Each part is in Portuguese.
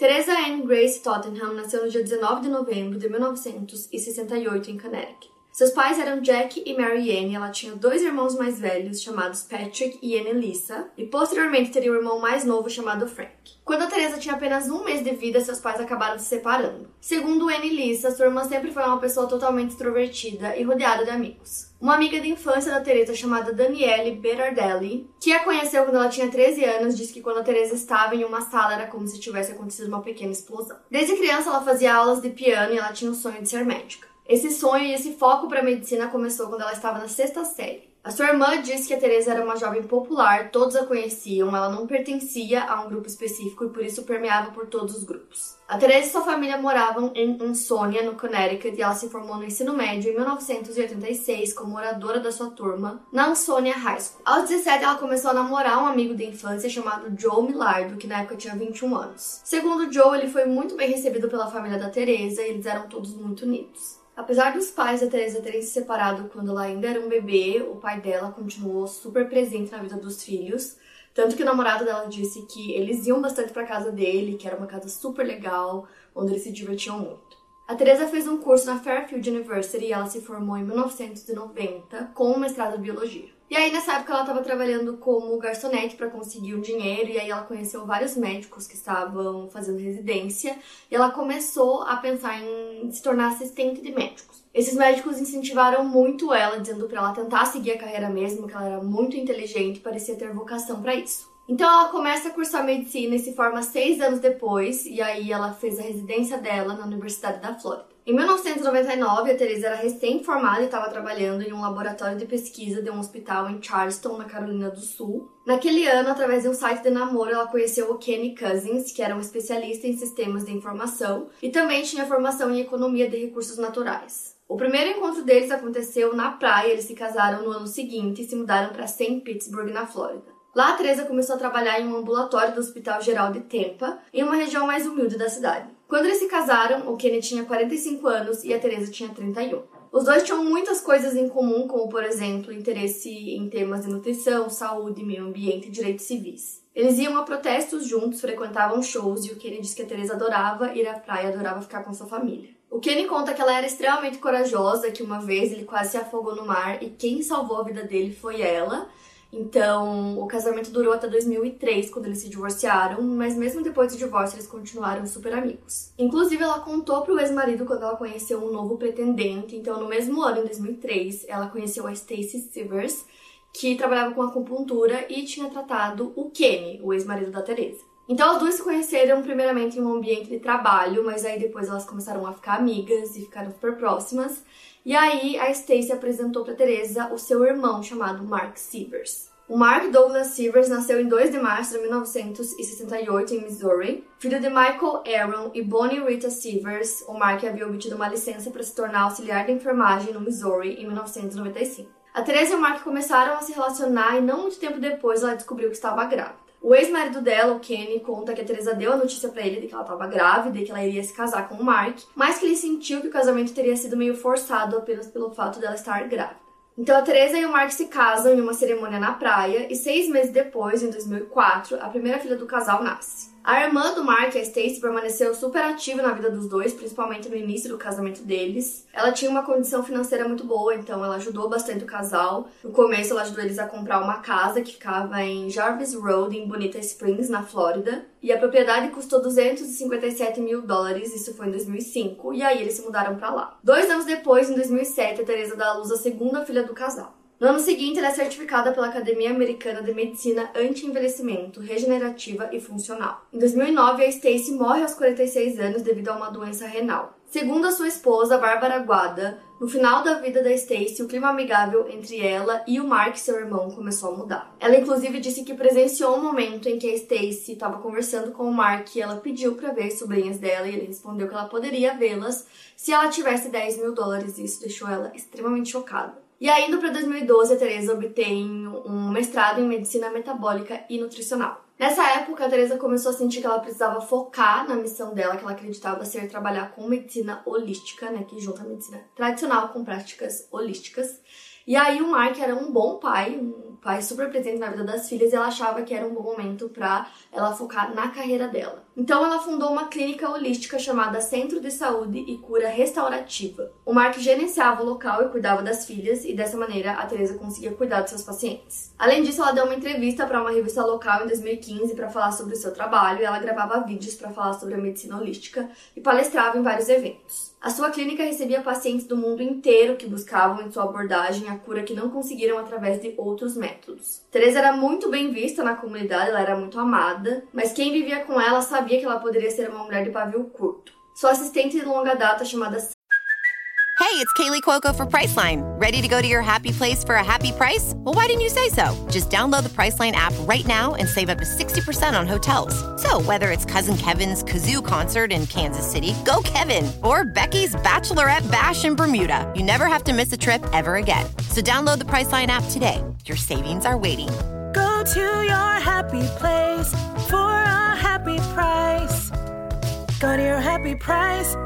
Teresa Ann Grace Tottenham nasceu no dia 19 de novembro de 1968 em Connecticut. Seus pais eram Jack e Mary Ann e ela tinha dois irmãos mais velhos chamados Patrick e Annalisa, e posteriormente teria um irmão mais novo chamado Frank. Quando a Teresa tinha apenas um mês de vida, seus pais acabaram se separando. Segundo Annalisa, sua irmã sempre foi uma pessoa totalmente extrovertida e rodeada de amigos. Uma amiga de infância da Teresa chamada Daniele Berardelli, que a conheceu quando ela tinha 13 anos, disse que quando a Teresa estava em uma sala era como se tivesse acontecido uma pequena explosão. Desde criança ela fazia aulas de piano e ela tinha o sonho de ser médica. Esse sonho e esse foco para a medicina começou quando ela estava na sexta série. A sua irmã disse que a Teresa era uma jovem popular, todos a conheciam, ela não pertencia a um grupo específico e por isso permeava por todos os grupos. A Teresa e sua família moravam em Ansonia, no Connecticut, e ela se formou no ensino médio em 1986 como oradora da sua turma na Ansonia High School. Aos 17, ela começou a namorar um amigo de infância chamado Joe Millardo, que na época tinha 21 anos. Segundo Joe, ele foi muito bem recebido pela família da Teresa e eles eram todos muito unidos. Apesar dos pais da Teresa terem se separado quando ela ainda era um bebê, o pai dela continuou super presente na vida dos filhos. Tanto que o namorado dela disse que eles iam bastante para casa dele, que era uma casa super legal, onde eles se divertiam muito. A Teresa fez um curso na Fairfield University e ela se formou em 1990 com um mestrado em biologia. E aí, nessa época, ela estava trabalhando como garçonete para conseguir um dinheiro, e aí ela conheceu vários médicos que estavam fazendo residência, e ela começou a pensar em se tornar assistente de médicos. Esses médicos incentivaram muito ela, dizendo para ela tentar seguir a carreira mesmo, que ela era muito inteligente e parecia ter vocação para isso. Então ela começa a cursar medicina e se forma seis anos depois, e aí ela fez a residência dela na Universidade da Flórida. Em 1999, a Teresa era recém-formada e estava trabalhando em um laboratório de pesquisa de um hospital em Charleston, na Carolina do Sul. Naquele ano, através de um site de namoro, ela conheceu o Kenny Cousins, que era um especialista em sistemas de informação e também tinha formação em economia de recursos naturais. O primeiro encontro deles aconteceu na praia, eles se casaram no ano seguinte e se mudaram para St. Pittsburgh, na Flórida. Lá, a Teresa começou a trabalhar em um ambulatório do Hospital Geral de Tampa, em uma região mais humilde da cidade. Quando eles se casaram, o Kenny tinha 45 anos e a Teresa tinha 31. Os dois tinham muitas coisas em comum, como por exemplo, interesse em temas de nutrição, saúde, meio ambiente e direitos civis. Eles iam a protestos juntos, frequentavam shows e o Kenny disse que a Teresa adorava ir à praia, adorava ficar com sua família. O Kenny conta que ela era extremamente corajosa, que uma vez ele quase se afogou no mar e quem salvou a vida dele foi ela. Então, o casamento durou até 2003, quando eles se divorciaram, mas mesmo depois do divórcio, eles continuaram super amigos. Inclusive, ela contou pro ex-marido quando ela conheceu um novo pretendente. Então, no mesmo ano, em 2003, ela conheceu a Stacy Sivers, que trabalhava com acupuntura e tinha tratado o Kenny, o ex-marido da Teresa. Então, as duas se conheceram primeiramente em um ambiente de trabalho, mas aí depois elas começaram a ficar amigas e ficaram super próximas. E aí a Stacy apresentou para Teresa o seu irmão chamado Mark Sievers. O Mark Douglas Sievers nasceu em 2 de março de 1968 em Missouri. Filho de Michael Aaron e Bonnie Rita Sievers, o Mark havia obtido uma licença para se tornar auxiliar de enfermagem no Missouri em 1995. A Teresa e o Mark começaram a se relacionar e não muito tempo depois ela descobriu que estava grávida. O ex-marido dela, o Kenny, conta que a Teresa deu a notícia para ele de que ela estava grávida e que ela iria se casar com o Mark, mas que ele sentiu que o casamento teria sido meio forçado apenas pelo fato dela estar grávida. Então a Teresa e o Mark se casam em uma cerimônia na praia e seis meses depois, em 2004, a primeira filha do casal nasce. A irmã do Mark, a Stacy, permaneceu super ativa na vida dos dois, principalmente no início do casamento deles. Ela tinha uma condição financeira muito boa, então ela ajudou bastante o casal. No começo, ela ajudou eles a comprar uma casa que ficava em Jarvis Road, em Bonita Springs, na Flórida. E a propriedade custou 257 mil dólares, isso foi em 2005, e aí eles se mudaram para lá. Dois anos depois, em 2007, a Teresa dá à luz a segunda filha do casal. No ano seguinte, ela é certificada pela Academia Americana de Medicina Anti-Envelhecimento, Regenerativa e Funcional. Em 2009, a Stacy morre aos 46 anos devido a uma doença renal. Segundo a sua esposa, Bárbara Guada, no final da vida da Stacy, o clima amigável entre ela e o Mark, seu irmão, começou a mudar. Ela inclusive disse que presenciou um momento em que a Stacy estava conversando com o Mark e ela pediu para ver as sobrinhas dela e ele respondeu que ela poderia vê-las se ela tivesse 10 mil dólares e isso deixou ela extremamente chocada. E ainda para 2012, a Teresa obtém um mestrado em medicina metabólica e nutricional. Nessa época, a Teresa começou a sentir que ela precisava focar na missão dela, que ela acreditava ser trabalhar com medicina holística, né, que junta a medicina tradicional com práticas holísticas. E aí o Mark era um bom pai, um pai super presente na vida das filhas, e ela achava que era um bom momento para ela focar na carreira dela. Então ela fundou uma clínica holística chamada Centro de Saúde e Cura Restaurativa. O Mark gerenciava o local e cuidava das filhas, e dessa maneira a Teresa conseguia cuidar dos seus pacientes. Além disso, ela deu uma entrevista para uma revista local em 2015 para falar sobre o seu trabalho, e ela gravava vídeos para falar sobre a medicina holística e palestrava em vários eventos. A sua clínica recebia pacientes do mundo inteiro que buscavam em sua abordagem a cura que não conseguiram através de outros métodos. Teresa era muito bem vista na comunidade, ela era muito amada, mas quem vivia com ela sabia que ela poderia ser uma mulher de pavio curto. Sua assistente de longa data chamada Hey, it's Kaylee Cuoco for Priceline. Ready to go to your happy place for a happy price? Well, why didn't you say so? Just download the Priceline app right now and save up to 60% on hotels. So, whether it's Cousin Kevin's Kazoo concert in Kansas City, go Kevin, or Becky's Bachelorette Bash in Bermuda, you never have to miss a trip ever again. So, download the Priceline app today. Your savings are waiting. Go to your happy place for a happy price. Your happy price.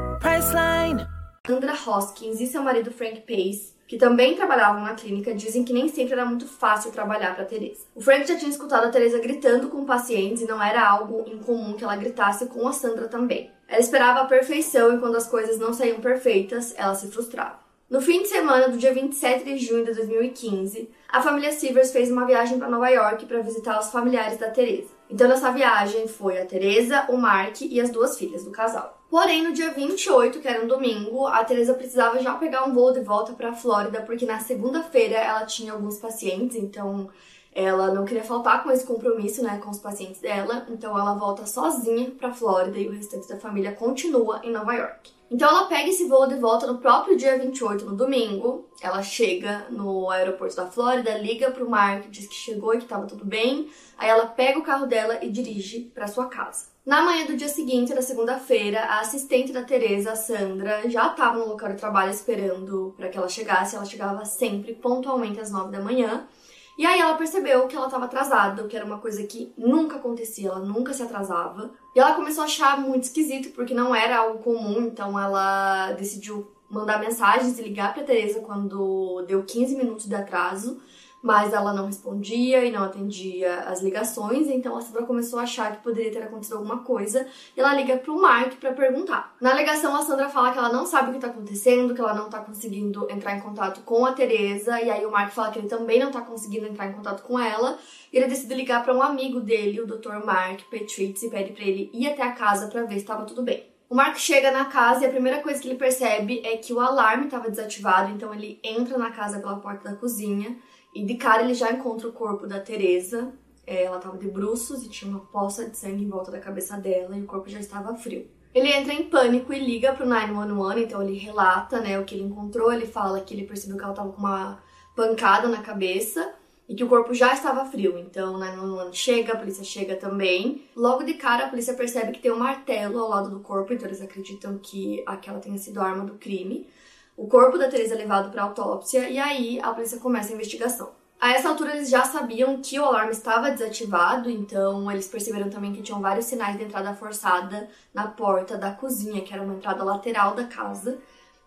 Sandra Hoskins e seu marido Frank Pace, que também trabalhavam na clínica, dizem que nem sempre era muito fácil trabalhar para Teresa. O Frank já tinha escutado a Teresa gritando com pacientes e não era algo incomum que ela gritasse com a Sandra também. Ela esperava a perfeição e quando as coisas não saíam perfeitas, ela se frustrava. No fim de semana do dia 27 de junho de 2015, a família Silvers fez uma viagem para Nova York para visitar os familiares da Teresa. Então nessa viagem foi a Teresa, o Mark e as duas filhas do casal. Porém, no dia 28, que era um domingo, a Teresa precisava já pegar um voo de volta para a Flórida, porque na segunda-feira ela tinha alguns pacientes, então ela não queria faltar com esse compromisso, né, com os pacientes dela, então ela volta sozinha para Flórida e o restante da família continua em Nova York. Então ela pega esse voo de volta no próprio dia 28, no domingo. Ela chega no aeroporto da Flórida, liga pro Mark, diz que chegou e que tava tudo bem. Aí ela pega o carro dela e dirige para sua casa. Na manhã do dia seguinte, da segunda-feira, a assistente da Teresa, a Sandra, já estava no local de trabalho esperando para que ela chegasse. Ela chegava sempre pontualmente às nove da manhã. E aí ela percebeu que ela estava atrasada, o que era uma coisa que nunca acontecia, ela nunca se atrasava. E ela começou a achar muito esquisito, porque não era algo comum, então ela decidiu mandar mensagens e ligar para Teresa quando deu 15 minutos de atraso mas ela não respondia e não atendia as ligações, então a Sandra começou a achar que poderia ter acontecido alguma coisa e ela liga pro Mark para perguntar. Na ligação, a Sandra fala que ela não sabe o que tá acontecendo, que ela não tá conseguindo entrar em contato com a Teresa, e aí o Mark fala que ele também não tá conseguindo entrar em contato com ela, e ele decide ligar para um amigo dele, o Dr. Mark Petritz, e pede para ele ir até a casa para ver se estava tudo bem. O Mark chega na casa e a primeira coisa que ele percebe é que o alarme estava desativado, então ele entra na casa pela porta da cozinha e de cara ele já encontra o corpo da Teresa. É, ela estava de bruços e tinha uma poça de sangue em volta da cabeça dela e o corpo já estava frio. Ele entra em pânico e liga pro 911, então ele relata, né, o que ele encontrou, ele fala que ele percebeu que ela estava com uma pancada na cabeça e que o corpo já estava frio. Então, o 911 chega, a polícia chega também. Logo de cara, a polícia percebe que tem um martelo ao lado do corpo, então eles acreditam que aquela tenha sido a arma do crime. O corpo da Teresa é levado para autópsia e aí a polícia começa a investigação. A essa altura eles já sabiam que o alarme estava desativado, então eles perceberam também que tinham vários sinais de entrada forçada na porta da cozinha, que era uma entrada lateral da casa.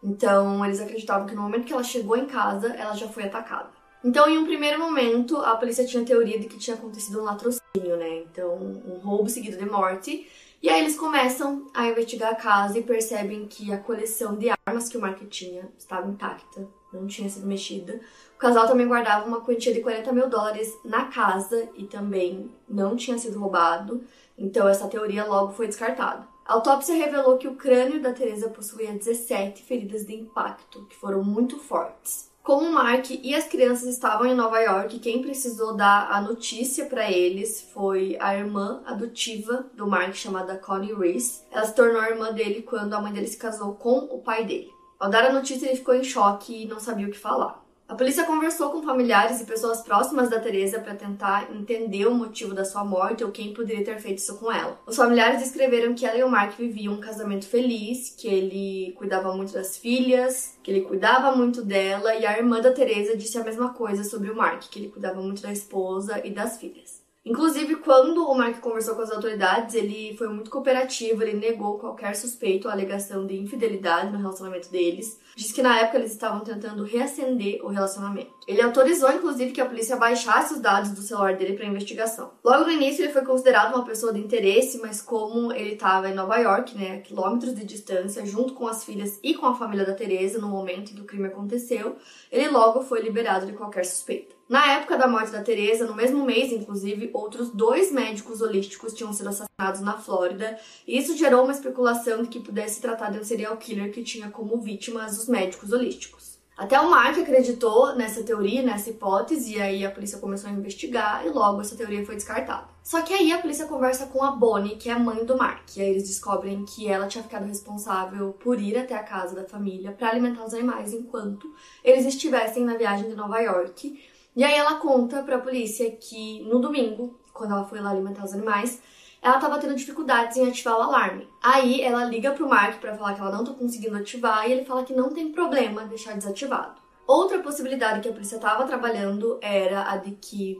Então eles acreditavam que no momento que ela chegou em casa, ela já foi atacada. Então, em um primeiro momento, a polícia tinha teoria de que tinha acontecido um latrocínio, né? Então, um roubo seguido de morte. E aí eles começam a investigar a casa e percebem que a coleção de armas que o Mark tinha estava intacta, não tinha sido mexida. O casal também guardava uma quantia de 40 mil dólares na casa e também não tinha sido roubado, então essa teoria logo foi descartada. A autópsia revelou que o crânio da Teresa possuía 17 feridas de impacto, que foram muito fortes. Como Mark e as crianças estavam em Nova York, quem precisou dar a notícia para eles foi a irmã adotiva do Mark, chamada Connie Reese. Ela se tornou a irmã dele quando a mãe dele se casou com o pai dele. Ao dar a notícia, ele ficou em choque e não sabia o que falar. A polícia conversou com familiares e pessoas próximas da Teresa para tentar entender o motivo da sua morte ou quem poderia ter feito isso com ela. Os familiares descreveram que ela e o Mark viviam um casamento feliz, que ele cuidava muito das filhas, que ele cuidava muito dela, e a irmã da Teresa disse a mesma coisa sobre o Mark, que ele cuidava muito da esposa e das filhas. Inclusive, quando o Mark conversou com as autoridades, ele foi muito cooperativo, ele negou qualquer suspeito ou alegação de infidelidade no relacionamento deles. Diz que na época eles estavam tentando reacender o relacionamento. Ele autorizou, inclusive, que a polícia baixasse os dados do celular dele para investigação. Logo no início, ele foi considerado uma pessoa de interesse, mas como ele estava em Nova York, né, a quilômetros de distância, junto com as filhas e com a família da Teresa no momento em que o crime aconteceu, ele logo foi liberado de qualquer suspeita. Na época da morte da Teresa, no mesmo mês, inclusive, outros dois médicos holísticos tinham sido assassinados na Flórida, e isso gerou uma especulação de que pudesse tratar de um serial killer que tinha como vítimas os médicos holísticos. Até o Mark acreditou nessa teoria, nessa hipótese, e aí a polícia começou a investigar e logo essa teoria foi descartada. Só que aí a polícia conversa com a Bonnie, que é a mãe do Mark, e aí eles descobrem que ela tinha ficado responsável por ir até a casa da família para alimentar os animais enquanto eles estivessem na viagem de Nova York e aí ela conta pra polícia que no domingo, quando ela foi lá alimentar os animais, ela tava tendo dificuldades em ativar o alarme. Aí ela liga pro Mark para falar que ela não tá conseguindo ativar e ele fala que não tem problema deixar desativado. Outra possibilidade que a polícia estava trabalhando era a de que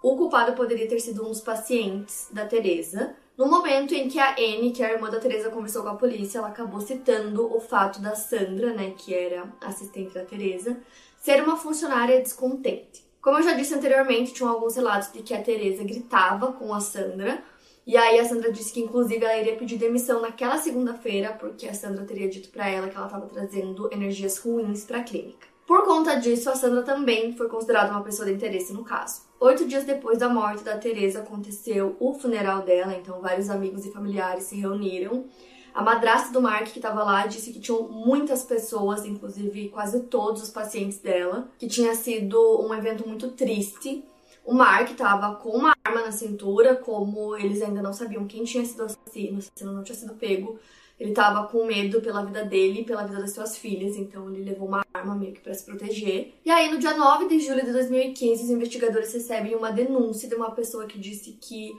o culpado poderia ter sido um dos pacientes da Teresa. No momento em que a Anne, que é a irmã da Teresa, conversou com a polícia, ela acabou citando o fato da Sandra, né, que era assistente da Teresa, ser uma funcionária descontente. Como eu já disse anteriormente, tinham alguns relatos de que a Teresa gritava com a Sandra, e aí a Sandra disse que inclusive ela iria pedir demissão naquela segunda-feira, porque a Sandra teria dito para ela que ela estava trazendo energias ruins para a clínica. Por conta disso, a Sandra também foi considerada uma pessoa de interesse no caso. Oito dias depois da morte da Teresa aconteceu o funeral dela, então vários amigos e familiares se reuniram a madrasta do Mark, que estava lá, disse que tinham muitas pessoas, inclusive quase todos os pacientes dela, que tinha sido um evento muito triste. O Mark estava com uma arma na cintura, como eles ainda não sabiam quem tinha sido assassino, o assassino não tinha sido pego. Ele estava com medo pela vida dele e pela vida das suas filhas, então ele levou uma arma meio que para se proteger. E aí, no dia 9 de julho de 2015, os investigadores recebem uma denúncia de uma pessoa que disse que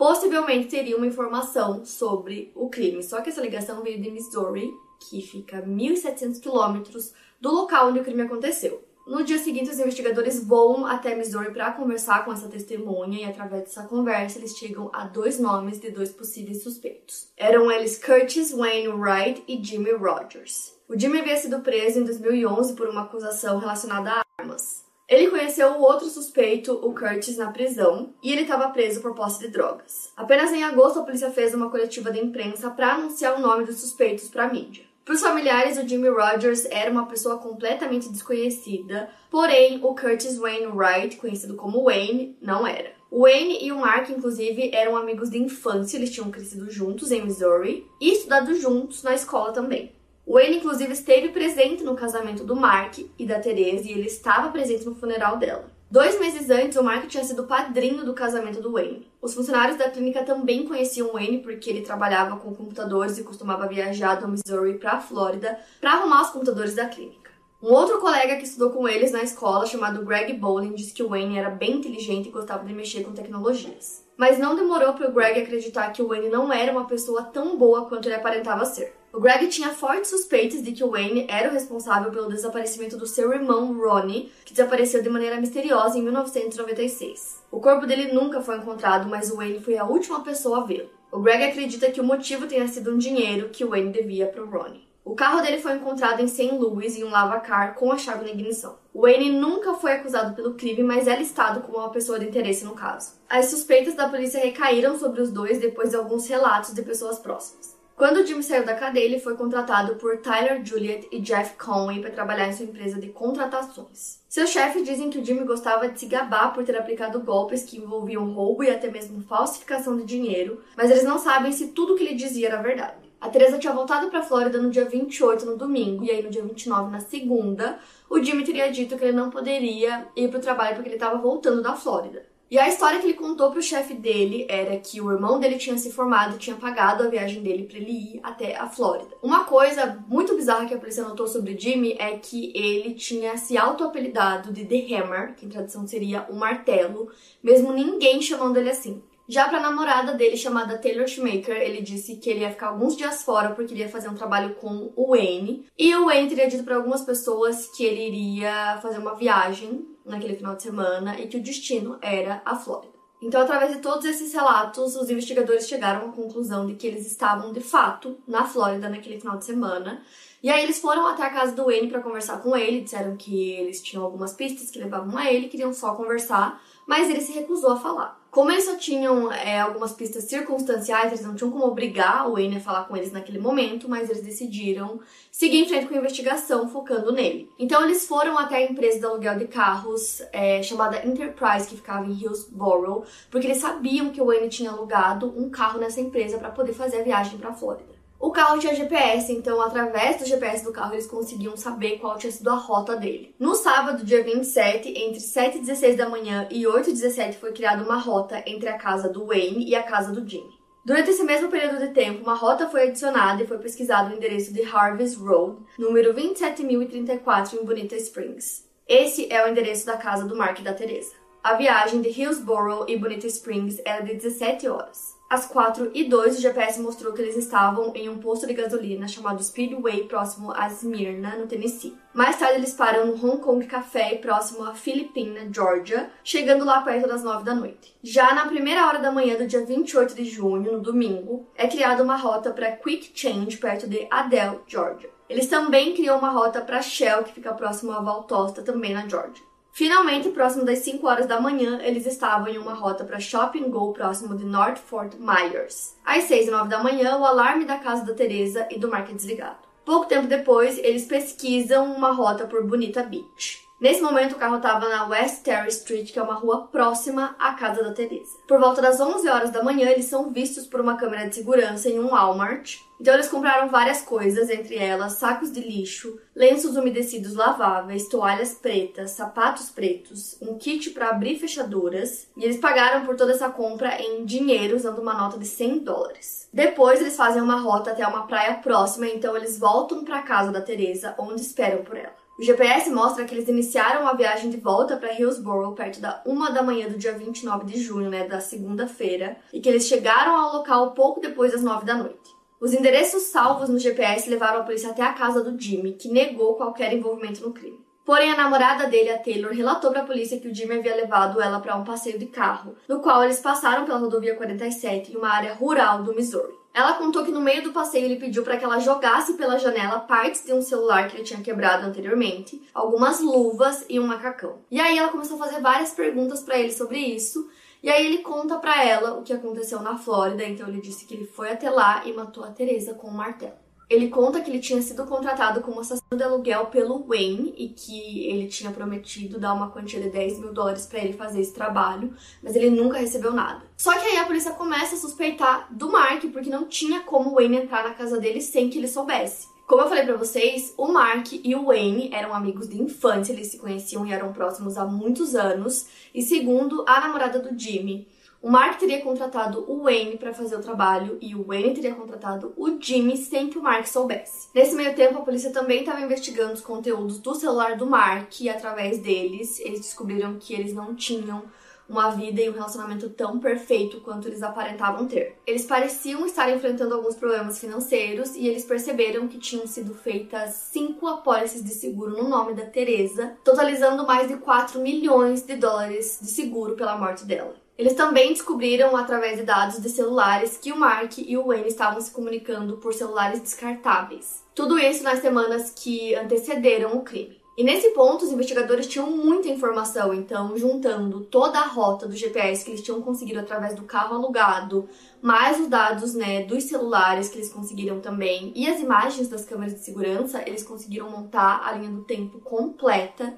possivelmente teria uma informação sobre o crime. Só que essa ligação veio de Missouri, que fica 1.700 quilômetros do local onde o crime aconteceu. No dia seguinte, os investigadores vão até Missouri para conversar com essa testemunha e através dessa conversa eles chegam a dois nomes de dois possíveis suspeitos. Eram eles Curtis Wayne Wright e Jimmy Rogers. O Jimmy havia sido preso em 2011 por uma acusação relacionada a armas. Ele conheceu o outro suspeito, o Curtis, na prisão e ele estava preso por posse de drogas. Apenas em agosto, a polícia fez uma coletiva de imprensa para anunciar o nome dos suspeitos para a mídia. Para os familiares, o Jimmy Rogers era uma pessoa completamente desconhecida, porém o Curtis Wayne Wright, conhecido como Wayne, não era. O Wayne e o Mark, inclusive, eram amigos de infância, eles tinham crescido juntos em Missouri e estudado juntos na escola também. O Wayne, inclusive, esteve presente no casamento do Mark e da Therese e ele estava presente no funeral dela. Dois meses antes, o Mark tinha sido padrinho do casamento do Wayne. Os funcionários da clínica também conheciam o Wayne porque ele trabalhava com computadores e costumava viajar do Missouri para a Flórida para arrumar os computadores da clínica. Um outro colega que estudou com eles na escola, chamado Greg Bowling, disse que o Wayne era bem inteligente e gostava de mexer com tecnologias. Mas não demorou para o Greg acreditar que o Wayne não era uma pessoa tão boa quanto ele aparentava ser. O Greg tinha fortes suspeitas de que Wayne era o responsável pelo desaparecimento do seu irmão Ronnie, que desapareceu de maneira misteriosa em 1996. O corpo dele nunca foi encontrado, mas Wayne foi a última pessoa a vê-lo. O Greg acredita que o motivo tenha sido um dinheiro que Wayne devia para o Ronnie. O carro dele foi encontrado em St. Louis em um lavacar com a chave na ignição. Wayne nunca foi acusado pelo crime, mas é listado como uma pessoa de interesse no caso. As suspeitas da polícia recaíram sobre os dois depois de alguns relatos de pessoas próximas. Quando Jim saiu da cadeia, ele foi contratado por Tyler Juliet e Jeff Conway para trabalhar em sua empresa de contratações. Seus chefes dizem que o Jimmy gostava de se gabar por ter aplicado golpes que envolviam roubo e até mesmo falsificação de dinheiro, mas eles não sabem se tudo que ele dizia era verdade. A Teresa tinha voltado para Flórida no dia 28, no domingo, e aí no dia 29, na segunda, o Jimmy teria dito que ele não poderia ir para o trabalho porque ele estava voltando da Flórida. E a história que ele contou pro chefe dele era que o irmão dele tinha se formado e tinha pagado a viagem dele para ele ir até a Flórida. Uma coisa muito bizarra que a polícia notou sobre Jimmy é que ele tinha se auto-apelidado de The Hammer, que em tradução seria o martelo, mesmo ninguém chamando ele assim. Já pra namorada dele, chamada Taylor Schmaker, ele disse que ele ia ficar alguns dias fora porque ele ia fazer um trabalho com o Wayne. E o Wayne teria dito para algumas pessoas que ele iria fazer uma viagem naquele final de semana e que o destino era a Flórida. Então, através de todos esses relatos, os investigadores chegaram à conclusão de que eles estavam de fato na Flórida naquele final de semana. E aí eles foram até a casa do Wayne para conversar com ele, disseram que eles tinham algumas pistas que levavam a ele, queriam só conversar, mas ele se recusou a falar. Como eles só tinham é, algumas pistas circunstanciais, eles não tinham como obrigar o Wayne a falar com eles naquele momento, mas eles decidiram seguir em frente com a investigação, focando nele. Então eles foram até a empresa de aluguel de carros é, chamada Enterprise, que ficava em Hillsborough, porque eles sabiam que o Wayne tinha alugado um carro nessa empresa para poder fazer a viagem para Flórida. O carro tinha GPS, então através do GPS do carro eles conseguiam saber qual tinha sido a rota dele. No sábado, dia 27, entre 7 e 16 da manhã e 8 e 17 foi criada uma rota entre a casa do Wayne e a casa do Jimmy. Durante esse mesmo período de tempo, uma rota foi adicionada e foi pesquisado o endereço de Harvest Road, número 27034 em Bonita Springs. Esse é o endereço da casa do Mark e da Teresa. A viagem de Hillsborough e Bonita Springs era de 17 horas. Às 4 e 2 o GPS mostrou que eles estavam em um posto de gasolina chamado Speedway, próximo a Smyrna, no Tennessee. Mais tarde, eles param no Hong Kong Café, próximo a Philippine, Georgia, chegando lá perto das 9 da noite. Já na primeira hora da manhã do dia 28 de junho, no domingo, é criada uma rota para Quick Change, perto de Adel, Georgia. Eles também criam uma rota para Shell, que fica próximo a Valdosta, também na Georgia. Finalmente, próximo das 5 horas da manhã, eles estavam em uma rota para Shopping Go próximo de North Fort Myers. Às 6 e 9 da manhã, o alarme da casa da Teresa e do Mark é desligado. Pouco tempo depois, eles pesquisam uma rota por Bonita Beach. Nesse momento, o carro estava na West Terry Street, que é uma rua próxima à casa da Teresa. Por volta das 11 horas da manhã, eles são vistos por uma câmera de segurança em um Walmart. Então, eles compraram várias coisas, entre elas sacos de lixo, lenços umedecidos laváveis, toalhas pretas, sapatos pretos, um kit para abrir fechaduras. E eles pagaram por toda essa compra em dinheiro, usando uma nota de 100 dólares. Depois, eles fazem uma rota até uma praia próxima, então eles voltam para a casa da Teresa, onde esperam por ela. O GPS mostra que eles iniciaram a viagem de volta para Hillsborough perto da 1 da manhã do dia 29 de junho, né, da segunda-feira, e que eles chegaram ao local pouco depois das 9 da noite. Os endereços salvos no GPS levaram a polícia até a casa do Jimmy, que negou qualquer envolvimento no crime. Porém, a namorada dele, a Taylor, relatou para a polícia que o Jimmy havia levado ela para um passeio de carro, no qual eles passaram pela rodovia 47 em uma área rural do Missouri. Ela contou que no meio do passeio ele pediu para que ela jogasse pela janela partes de um celular que ele tinha quebrado anteriormente, algumas luvas e um macacão. E aí ela começou a fazer várias perguntas para ele sobre isso. E aí ele conta para ela o que aconteceu na Flórida, então ele disse que ele foi até lá e matou a Teresa com um martelo. Ele conta que ele tinha sido contratado como assassino de aluguel pelo Wayne e que ele tinha prometido dar uma quantia de 10 mil dólares para ele fazer esse trabalho, mas ele nunca recebeu nada. Só que aí a polícia começa a suspeitar do Mark porque não tinha como o Wayne entrar na casa dele sem que ele soubesse. Como eu falei para vocês, o Mark e o Wayne eram amigos de infância, eles se conheciam e eram próximos há muitos anos. E segundo a namorada do Jimmy, o Mark teria contratado o Wayne para fazer o trabalho e o Wayne teria contratado o Jimmy sem que o Mark soubesse. Nesse meio tempo, a polícia também estava investigando os conteúdos do celular do Mark e através deles, eles descobriram que eles não tinham uma vida e um relacionamento tão perfeito quanto eles aparentavam ter. Eles pareciam estar enfrentando alguns problemas financeiros e eles perceberam que tinham sido feitas cinco apólices de seguro no nome da Teresa, totalizando mais de 4 milhões de dólares de seguro pela morte dela. Eles também descobriram, através de dados de celulares, que o Mark e o Wayne estavam se comunicando por celulares descartáveis. Tudo isso nas semanas que antecederam o crime. E nesse ponto, os investigadores tinham muita informação, então, juntando toda a rota do GPS que eles tinham conseguido através do carro alugado, mais os dados né, dos celulares que eles conseguiram também, e as imagens das câmeras de segurança, eles conseguiram montar a linha do tempo completa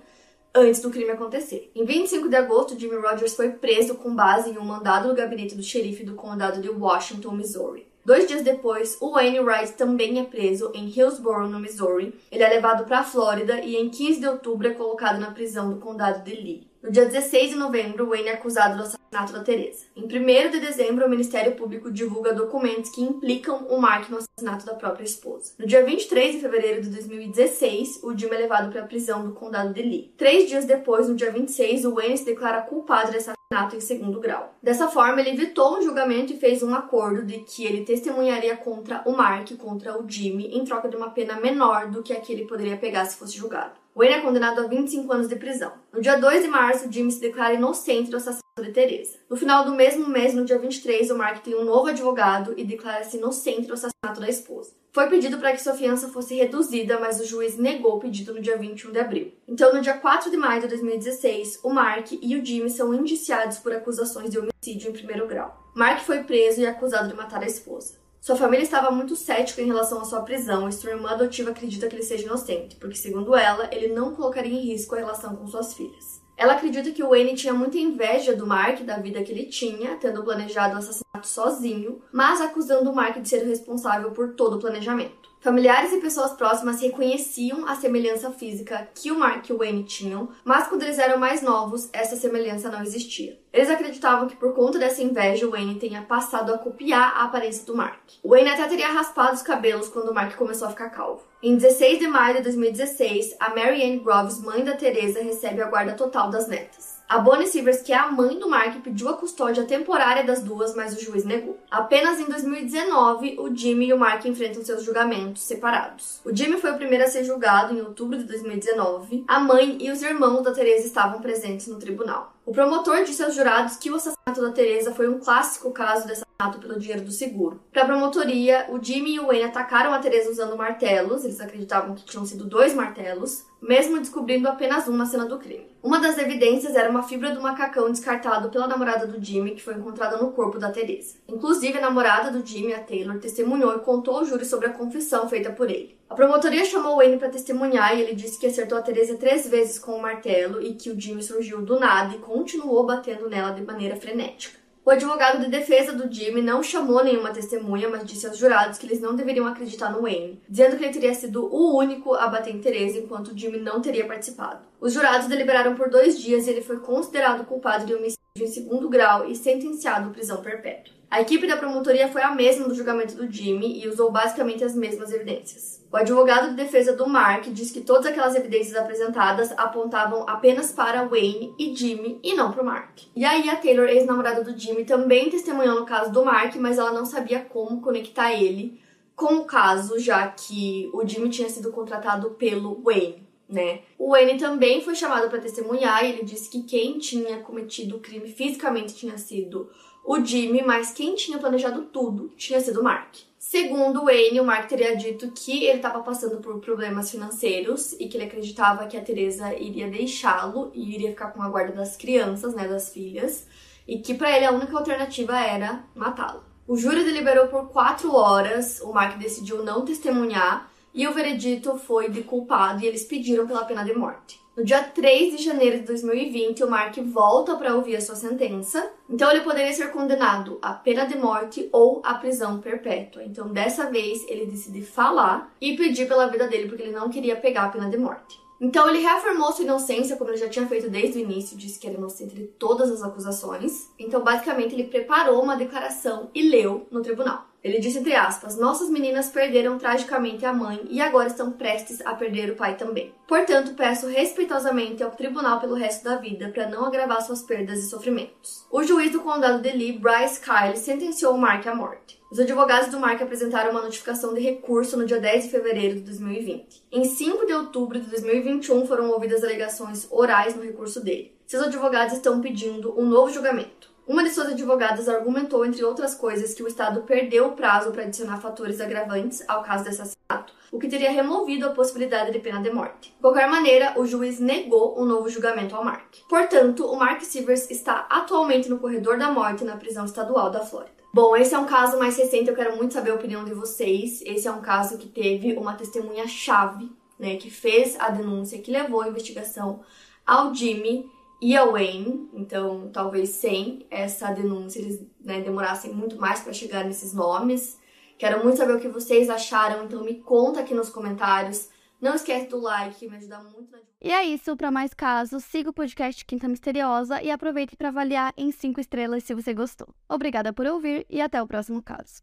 antes do crime acontecer. Em 25 de agosto, Jimmy Rogers foi preso com base em um mandado do gabinete do xerife do condado de Washington, Missouri. Dois dias depois, o Wayne Wright também é preso em Hillsborough, no Missouri. Ele é levado para a Flórida e em 15 de outubro é colocado na prisão do condado de Lee. No dia 16 de novembro, Wayne é acusado do assassinato da Teresa. Em 1 de dezembro, o Ministério Público divulga documentos que implicam o Mark no assassinato da própria esposa. No dia 23 de fevereiro de 2016, o Jim é levado para a prisão do condado de Lee. Três dias depois, no dia 26, o Wayne se declara culpado de assassinato em segundo grau. Dessa forma, ele evitou um julgamento e fez um acordo de que ele testemunharia contra o Mark, contra o Jimmy, em troca de uma pena menor do que a que ele poderia pegar se fosse julgado. Wayne é condenado a 25 anos de prisão. No dia 2 de março, Jimmy se declara inocente do assassinato de Teresa. No final do mesmo mês, no dia 23, o Mark tem um novo advogado e declara-se inocente do assassinato da esposa. Foi pedido para que sua fiança fosse reduzida, mas o juiz negou o pedido no dia 21 de abril. Então, no dia 4 de maio de 2016, o Mark e o Jimmy são indiciados por acusações de homicídio em primeiro grau. Mark foi preso e acusado de matar a esposa. Sua família estava muito cética em relação à sua prisão e sua irmã adotiva acredita que ele seja inocente, porque, segundo ela, ele não colocaria em risco a relação com suas filhas. Ela acredita que o Wayne tinha muita inveja do Mark, da vida que ele tinha, tendo planejado o assassinato sozinho, mas acusando o Mark de ser o responsável por todo o planejamento. Familiares e pessoas próximas reconheciam a semelhança física que o Mark e o Wayne tinham, mas quando eles eram mais novos, essa semelhança não existia. Eles acreditavam que por conta dessa inveja, o Wayne tenha passado a copiar a aparência do Mark. O Wayne até teria raspado os cabelos quando o Mark começou a ficar calvo. Em 16 de maio de 2016, a Mary Ann Groves, mãe da Teresa, recebe a guarda total das netas. A Bonnie Silvers, que é a mãe do Mark, pediu a custódia temporária das duas, mas o juiz negou. Apenas em 2019, o Jimmy e o Mark enfrentam seus julgamentos separados. O Jimmy foi o primeiro a ser julgado em outubro de 2019. A mãe e os irmãos da Teresa estavam presentes no tribunal. O promotor disse aos jurados que o assassinato da Teresa foi um clássico caso de assassinato pelo dinheiro do seguro. Para a promotoria, o Jimmy e o Wayne atacaram a Teresa usando martelos, eles acreditavam que tinham sido dois martelos, mesmo descobrindo apenas um na cena do crime. Uma das evidências era uma fibra do macacão descartado pela namorada do Jimmy, que foi encontrada no corpo da Teresa. Inclusive, a namorada do Jimmy, a Taylor, testemunhou e contou ao júri sobre a confissão feita por ele. A promotoria chamou Wayne para testemunhar e ele disse que acertou a Teresa três vezes com o um martelo e que o Jimmy surgiu do nada e continuou batendo nela de maneira frenética. O advogado de defesa do Jimmy não chamou nenhuma testemunha, mas disse aos jurados que eles não deveriam acreditar no Wayne, dizendo que ele teria sido o único a bater em Teresa enquanto o Jimmy não teria participado. Os jurados deliberaram por dois dias e ele foi considerado culpado de homicídio em segundo grau e sentenciado à prisão perpétua. A equipe da promotoria foi a mesma do julgamento do Jimmy e usou basicamente as mesmas evidências. O advogado de defesa do Mark diz que todas aquelas evidências apresentadas apontavam apenas para Wayne e Jimmy e não para o Mark. E aí a Taylor, ex-namorada do Jimmy, também testemunhou no caso do Mark, mas ela não sabia como conectar ele com o caso, já que o Jimmy tinha sido contratado pelo Wayne. Né? O Wayne também foi chamado para testemunhar e ele disse que quem tinha cometido o crime fisicamente tinha sido o Jimmy, mas quem tinha planejado tudo tinha sido o Mark. Segundo Wayne, o Mark teria dito que ele estava passando por problemas financeiros e que ele acreditava que a Teresa iria deixá-lo e iria ficar com a guarda das crianças, né, das filhas, e que para ele a única alternativa era matá-lo. O júri deliberou por quatro horas, o Mark decidiu não testemunhar e o veredito foi de culpado e eles pediram pela pena de morte. No dia 3 de janeiro de 2020, o Mark volta para ouvir a sua sentença. Então, ele poderia ser condenado à pena de morte ou à prisão perpétua. Então, dessa vez, ele decide falar e pedir pela vida dele porque ele não queria pegar a pena de morte. Então, ele reafirmou sua inocência, como ele já tinha feito desde o início, disse que era inocente de todas as acusações. Então, basicamente, ele preparou uma declaração e leu no tribunal. Ele disse entre aspas: Nossas meninas perderam tragicamente a mãe e agora estão prestes a perder o pai também. Portanto, peço respeitosamente ao tribunal pelo resto da vida para não agravar suas perdas e sofrimentos. O juiz do condado de Lee, Bryce Kyle, sentenciou Mark à morte. Os advogados do Mark apresentaram uma notificação de recurso no dia 10 de fevereiro de 2020. Em 5 de outubro de 2021 foram ouvidas alegações orais no recurso dele. Seus advogados estão pedindo um novo julgamento. Uma de suas advogadas argumentou, entre outras coisas, que o Estado perdeu o prazo para adicionar fatores agravantes ao caso de assassinato, o que teria removido a possibilidade de pena de morte. De qualquer maneira, o juiz negou um novo julgamento ao Mark. Portanto, o Mark Silvers está atualmente no corredor da morte na prisão estadual da Flórida. Bom, esse é um caso mais recente, eu quero muito saber a opinião de vocês. Esse é um caso que teve uma testemunha-chave, né, que fez a denúncia, que levou a investigação ao Jimmy e a Wayne, então talvez sem essa denúncia eles né, demorassem muito mais para chegar nesses nomes. Quero muito saber o que vocês acharam, então me conta aqui nos comentários. Não esquece do like, me ajuda muito E é isso, para mais casos, siga o podcast Quinta Misteriosa e aproveite para avaliar em 5 estrelas se você gostou. Obrigada por ouvir e até o próximo caso.